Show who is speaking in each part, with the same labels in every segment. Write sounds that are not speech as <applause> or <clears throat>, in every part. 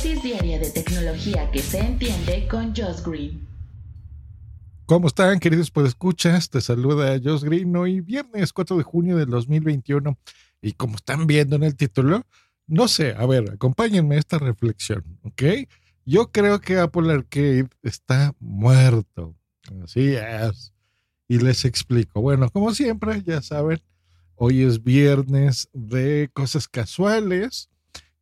Speaker 1: Dosis diaria de tecnología que se entiende con Josh Green.
Speaker 2: ¿Cómo están, queridos escuchas? Te saluda Josh Green hoy, viernes 4 de junio del 2021. Y como están viendo en el título, no sé, a ver, acompáñenme a esta reflexión, ¿ok? Yo creo que Apple Arcade está muerto. Así es. Y les explico. Bueno, como siempre, ya saben, hoy es viernes de cosas casuales.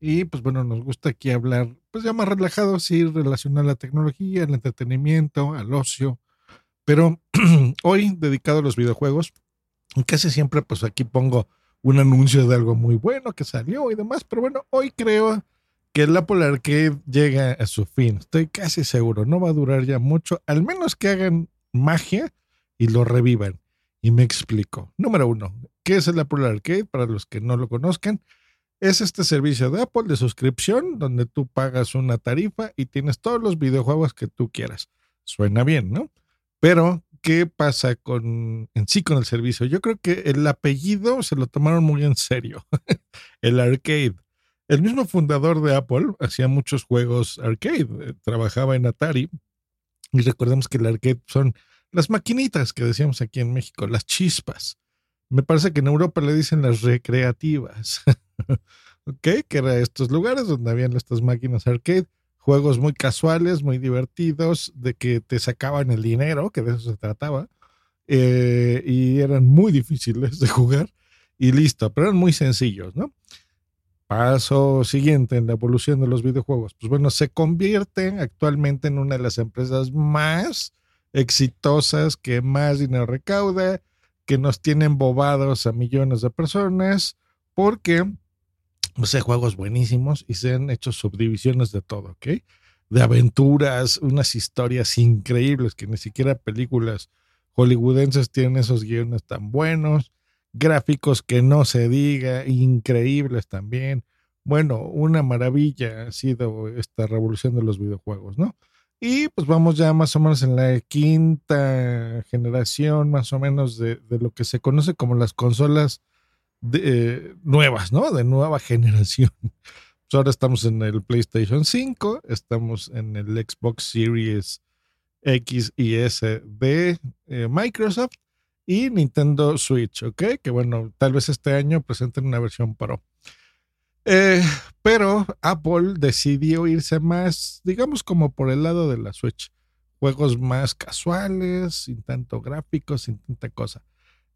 Speaker 2: Y pues bueno, nos gusta aquí hablar, pues ya más relajado, sí, relacionado a la tecnología, al entretenimiento, al ocio. Pero <clears throat> hoy dedicado a los videojuegos, casi siempre pues aquí pongo un anuncio de algo muy bueno que salió y demás. Pero bueno, hoy creo que el Apple Arcade llega a su fin. Estoy casi seguro, no va a durar ya mucho, al menos que hagan magia y lo revivan. Y me explico. Número uno, ¿qué es el Apple Arcade? Para los que no lo conozcan, es este servicio de Apple de suscripción donde tú pagas una tarifa y tienes todos los videojuegos que tú quieras. Suena bien, ¿no? Pero, ¿qué pasa con en sí con el servicio? Yo creo que el apellido se lo tomaron muy en serio. <laughs> el arcade. El mismo fundador de Apple hacía muchos juegos arcade, eh, trabajaba en Atari y recordemos que el arcade son las maquinitas que decíamos aquí en México, las chispas. Me parece que en Europa le dicen las recreativas. <laughs> <laughs> ¿Ok? Que eran estos lugares donde habían estas máquinas arcade, juegos muy casuales, muy divertidos, de que te sacaban el dinero, que de eso se trataba, eh, y eran muy difíciles de jugar, y listo, pero eran muy sencillos, ¿no? Paso siguiente en la evolución de los videojuegos. Pues bueno, se convierte actualmente en una de las empresas más exitosas, que más dinero recauda, que nos tienen bobados a millones de personas, porque hay juegos buenísimos y se han hecho subdivisiones de todo, ¿ok? De aventuras, unas historias increíbles que ni siquiera películas hollywoodenses tienen esos guiones tan buenos gráficos que no se diga, increíbles también. Bueno, una maravilla ha sido esta revolución de los videojuegos, ¿no? Y pues vamos ya más o menos en la quinta generación, más o menos, de, lo que se conoce como las consolas de, nuevas, ¿no? De nueva <laughs> generación. Pues ahora estamos en el PlayStation 5, estamos en el Xbox Series X y S de eh, Microsoft y Nintendo Switch, ¿ok? Que bueno, tal vez este año presenten una versión Pro. Eh, pero Apple decidió irse más, digamos, como por el lado de la Switch. Juegos más casuales, sin tanto gráficos, sin tanta cosa.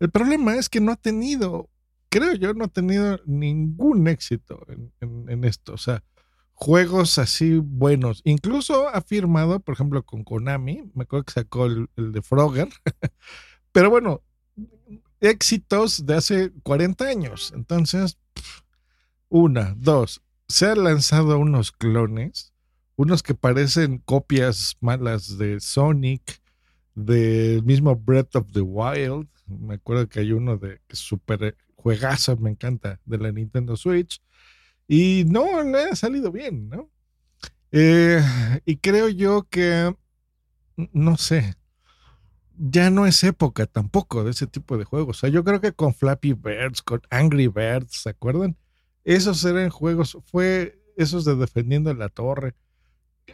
Speaker 2: El problema es que no ha tenido, creo yo, no ha tenido ningún éxito en, esto. O sea, juegos así buenos. Incluso ha firmado, por ejemplo, con Konami, me acuerdo que sacó el, de Frogger. <laughs> Pero bueno, éxitos de hace 40 años. Entonces, una, dos, se han lanzado unos clones, unos que parecen copias malas de Sonic, del mismo Breath of the Wild. Me acuerdo que hay uno de super juegazo, me encanta, de la Nintendo Switch. Y no le ha salido bien, ¿no? Eh, y creo yo que, no sé, ya no es época tampoco de ese tipo de juegos. O sea, yo creo que con Flappy Birds, con Angry Birds, ¿se acuerdan? Esos eran juegos, fue esos de Defendiendo la Torre.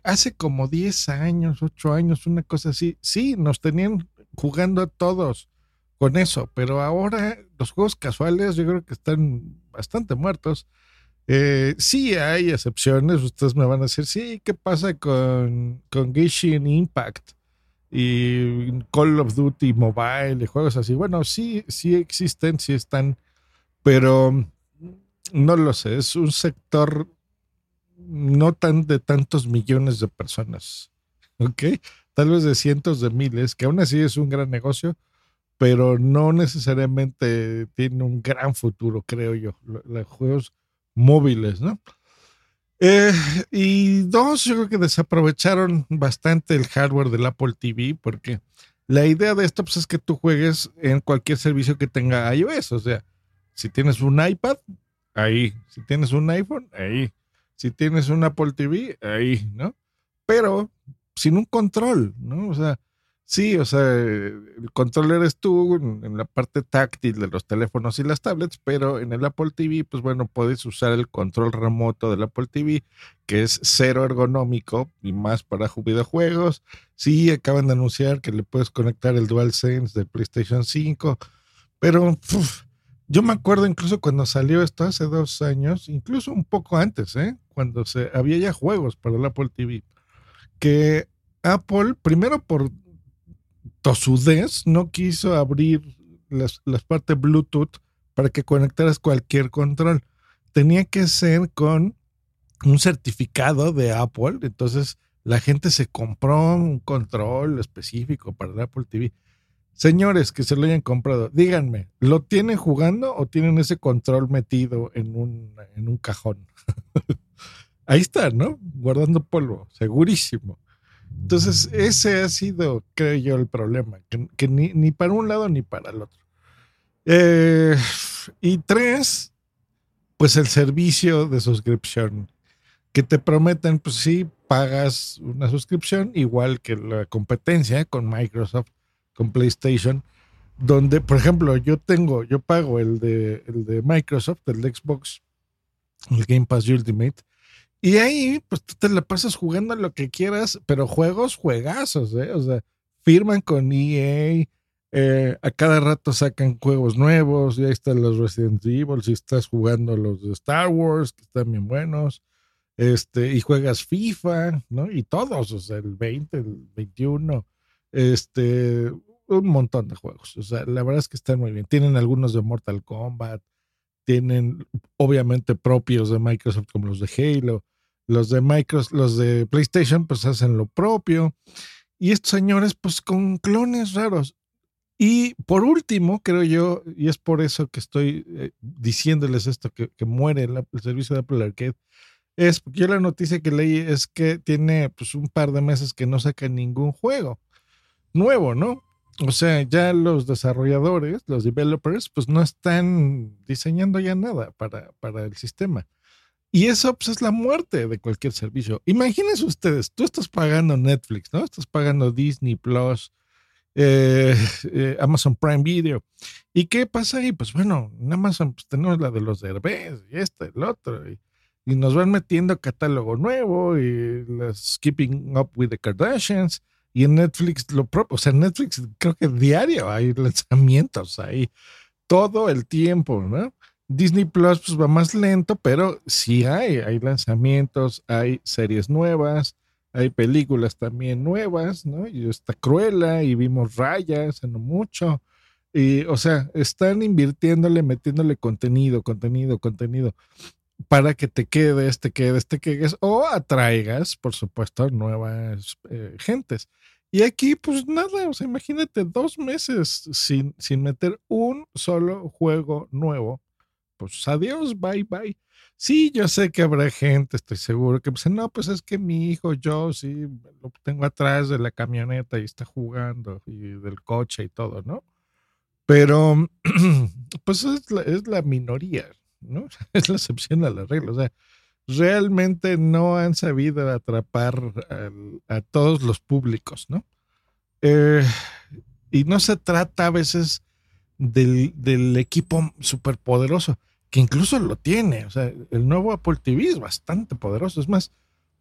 Speaker 2: Hace como 10 años, 8 años, una cosa así. Sí, nos tenían jugando a todos con eso, pero ahora los juegos casuales yo creo que están bastante muertos. Eh, sí hay excepciones, ustedes me van a decir, sí, ¿qué pasa con, con Impact? y Call of Duty Mobile y juegos así. Bueno, sí, sí existen, sí están, pero no lo sé, es un sector no tan de tantos millones de personas, ¿ok? Tal vez de cientos de miles, que aún así es un gran negocio, pero no necesariamente tiene un gran futuro, creo yo. Los juegos móviles, ¿no? Eh, y dos, yo creo que desaprovecharon bastante el hardware del Apple TV porque la idea de esto pues, es que tú juegues en cualquier servicio que tenga iOS. O sea, si tienes un iPad, ahí. Si tienes un iPhone, ahí. Si tienes un Apple TV, ahí, ¿no? Pero sin un control, ¿no? O sea, Sí, o sea, el control eres tú en, la parte táctil de los teléfonos y las tablets, pero en el Apple TV, pues bueno, puedes usar el control remoto del Apple TV, que es cero ergonómico y más para videojuegos. Sí, acaban de anunciar que le puedes conectar el DualSense del PlayStation 5, pero yo me acuerdo incluso cuando salió esto hace dos años, incluso un poco antes, ¿eh? cuando se, había ya juegos para el Apple TV, que Apple, primero por tosudez no quiso abrir las, partes Bluetooth para que conectaras cualquier control. Tenía que ser con un certificado de Apple. Entonces la gente se compró un control específico para Apple TV. Señores que se lo hayan comprado, díganme, ¿lo tienen jugando o tienen ese control metido en un, en un cajón? <laughs> Ahí está, ¿no? Guardando polvo, segurísimo. Entonces, ese ha sido, creo yo, el problema, que, ni, para un lado ni para el otro. Eh, y tres, pues el servicio de suscripción, que te prometen, pues sí, pagas una suscripción, igual que la competencia con Microsoft, con PlayStation, donde, por ejemplo, yo tengo, yo pago el de, el de Microsoft, el de Xbox, el Game Pass Ultimate, y ahí, pues tú te la pasas jugando lo que quieras, pero juegos, juegazos, ¿eh? O sea, firman con EA, eh, a cada rato sacan juegos nuevos, y ahí están los Resident Evil, si estás jugando los de Star Wars, que están bien buenos, este, y juegas FIFA, ¿no? Y todos, o sea, el 20, el 21, este, un montón de juegos. O sea, la verdad es que están muy bien. Tienen algunos de Mortal Kombat, tienen obviamente propios de Microsoft como los de Halo, los de Microsoft, los de PlayStation pues hacen lo propio y estos señores pues con clones raros. Y por último, creo yo, y es por eso que estoy eh, diciéndoles esto, que, muere el, servicio de Apple Arcade, es porque yo la noticia que leí es que tiene pues un par de meses que no saca ningún juego nuevo, ¿no? O sea, ya los desarrolladores, los developers, pues no están diseñando ya nada para, para el sistema. Y eso pues, es la muerte de cualquier servicio. Imagínense ustedes, tú estás pagando Netflix, ¿no? Estás pagando Disney Plus, eh, eh, Amazon Prime Video. ¿Y qué pasa ahí? Pues bueno, en Amazon pues, tenemos la de los Derbez y este, el otro. Y, y, nos van metiendo catálogo nuevo y las Keeping Up with the Kardashians. Y en Netflix lo propio, o sea, Netflix creo que diario hay lanzamientos ahí, todo el tiempo, ¿no? Disney Plus pues va más lento, pero sí hay, hay lanzamientos, hay series nuevas, hay películas también nuevas, ¿no? Y está Cruella y vimos Raya hace no mucho. Y, o sea, están invirtiéndole, metiéndole contenido, contenido, contenido para que te quedes, te quedes, te quedes o atraigas, por supuesto, nuevas eh, gentes. Y aquí, pues nada, o sea, imagínate dos meses sin, sin meter un solo juego nuevo. Pues adiós, bye, bye. Sí, yo sé que habrá gente, estoy seguro, que dice, no, pues es que mi hijo, yo sí, lo tengo atrás de la camioneta y está jugando y del coche y todo, ¿no? Pero, <clears throat> pues es la, es la minoría. ¿No? <laughs> Es la excepción a la regla. O sea, realmente no han sabido atrapar a todos los públicos, ¿no? Eh, y no se trata a veces del, del equipo superpoderoso, que incluso lo tiene. O sea, el nuevo Apple TV es bastante poderoso. Es más,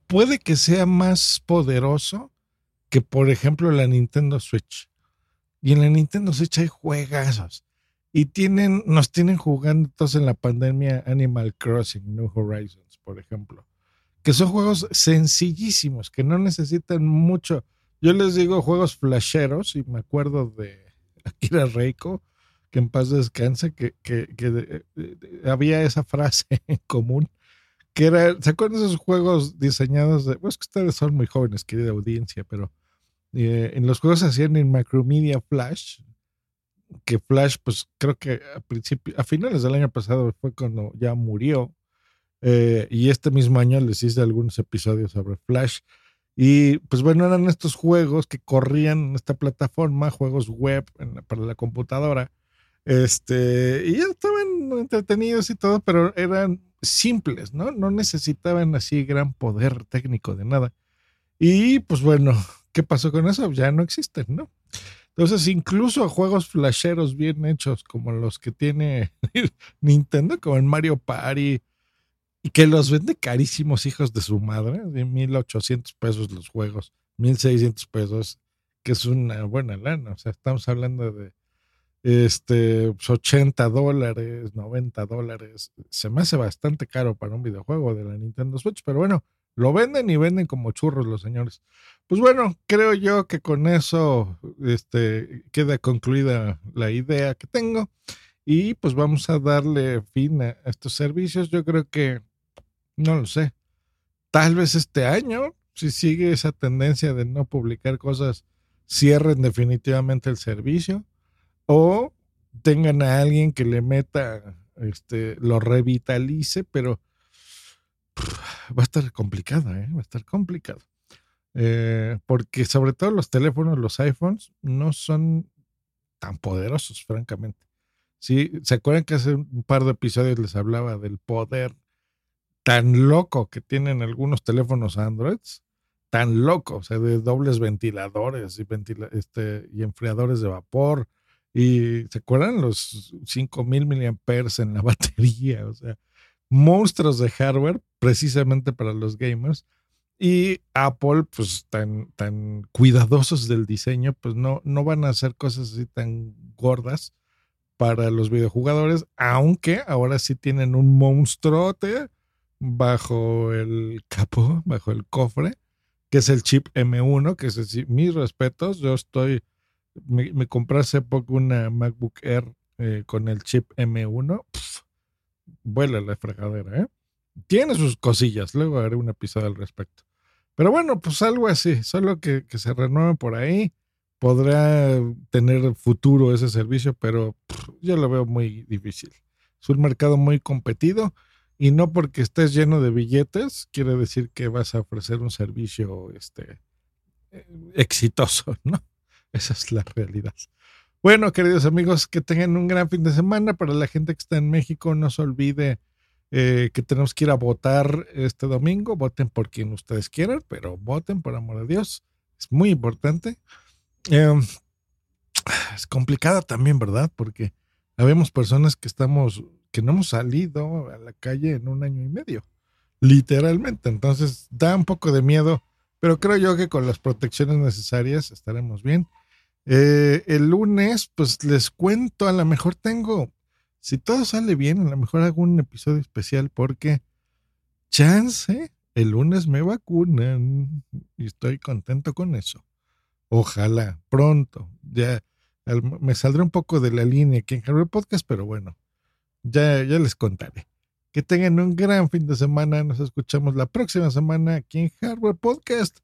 Speaker 2: puede que sea más poderoso que, por ejemplo, la Nintendo Switch. Y en la Nintendo Switch hay juegazos. Y tienen, nos tienen jugando todos en la pandemia Animal Crossing, New Horizons, por ejemplo. Que son juegos sencillísimos, que no necesitan mucho. Yo les digo juegos flasheros, y me acuerdo de <laughs> Akira Reiko, que en paz descanse, que, que, que había esa frase <laughs> en común, que era, ¿se acuerdan de esos juegos diseñados de, pues que ustedes son muy jóvenes, querida audiencia, pero eh, en los juegos hacían en Macromedia Flash, que Flash, pues creo que a a finales del año pasado fue cuando ya murió. Eh, y este mismo año les hice algunos episodios sobre Flash. Y pues bueno, eran estos juegos que corrían en esta plataforma, juegos web para la computadora. Este, y estaban entretenidos y todo, pero eran simples, ¿no? No necesitaban así gran poder técnico de nada. Y pues bueno, ¿qué pasó con eso? Ya no existen, ¿no? Entonces, incluso juegos flasheros bien hechos, como los que tiene <laughs> Nintendo, como el Mario Party, y que los vende carísimos hijos de su madre, de 1800 pesos los juegos, 1600 pesos, que es una buena lana. O sea, estamos hablando de este, 80 pues, dólares, 90 dólares. Se me hace bastante caro para un videojuego de la Nintendo Switch, pero bueno, lo venden y venden como churros los señores. Pues bueno, creo yo que con eso este, queda concluida la idea que tengo. Y pues vamos a darle fin a estos servicios. Yo creo que, no lo sé, tal vez este año, si sigue esa tendencia de no publicar cosas, cierren definitivamente el servicio o tengan a alguien que le meta, este, lo revitalice, pero va a estar complicado, ¿eh? va a estar complicado. Eh, porque sobre todo los teléfonos, los iPhones, no son tan poderosos, francamente. Sí, ¿se acuerdan que hace un par de episodios les hablaba del poder tan loco que tienen algunos teléfonos Androids? Tan loco, o sea, de dobles ventiladores y, este, y enfriadores de vapor, y ¿se acuerdan los 5000 miliamperes en la <laughs> batería? O sea, monstruos de hardware precisamente para los gamers. Y Apple, pues tan, tan cuidadosos del diseño, pues no, no van a hacer cosas así tan gordas para los videojugadores, aunque ahora sí tienen un monstruote bajo el capó, bajo el cofre, que es el chip M1, que es mis respetos, yo estoy me, compré hace poco una MacBook Air eh, con el chip M1. vuela la fregadera, ¿eh? Tiene sus cosillas, luego haré un episodio al respecto. Pero bueno, pues algo así, solo que, se renueve por ahí. Podrá tener futuro ese servicio, pero yo lo veo muy difícil. Es un mercado muy competido y no porque estés lleno de billetes quiere decir que vas a ofrecer un servicio este, eh, exitoso, <laughs> ¿no? Esa es la realidad. Bueno, queridos amigos, que tengan un gran fin de semana. Para la gente que está en México, no se olvide eh, que tenemos que ir a votar este domingo. Voten por quien ustedes quieran, pero voten por amor de Dios. Es muy importante. Em, es complicada también, ¿verdad? Porque habemos personas que estamos, que no hemos salido a la calle en un año y medio, literalmente. Entonces da un poco de miedo pero creo yo que con las protecciones necesarias estaremos bien. Eh, el lunes, pues les cuento, a lo mejor tengo, si todo sale bien, a lo mejor hago un episodio especial porque chance, el lunes me vacunan y estoy contento con eso. Ojalá, pronto. Ya me saldré un poco de la línea aquí en Harvard Podcast, pero bueno, ya, ya les contaré. Que tengan un gran fin de semana. Nos escuchamos la próxima semana aquí en Hardware Podcast.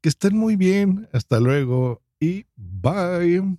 Speaker 2: Que estén muy bien. Hasta luego y bye.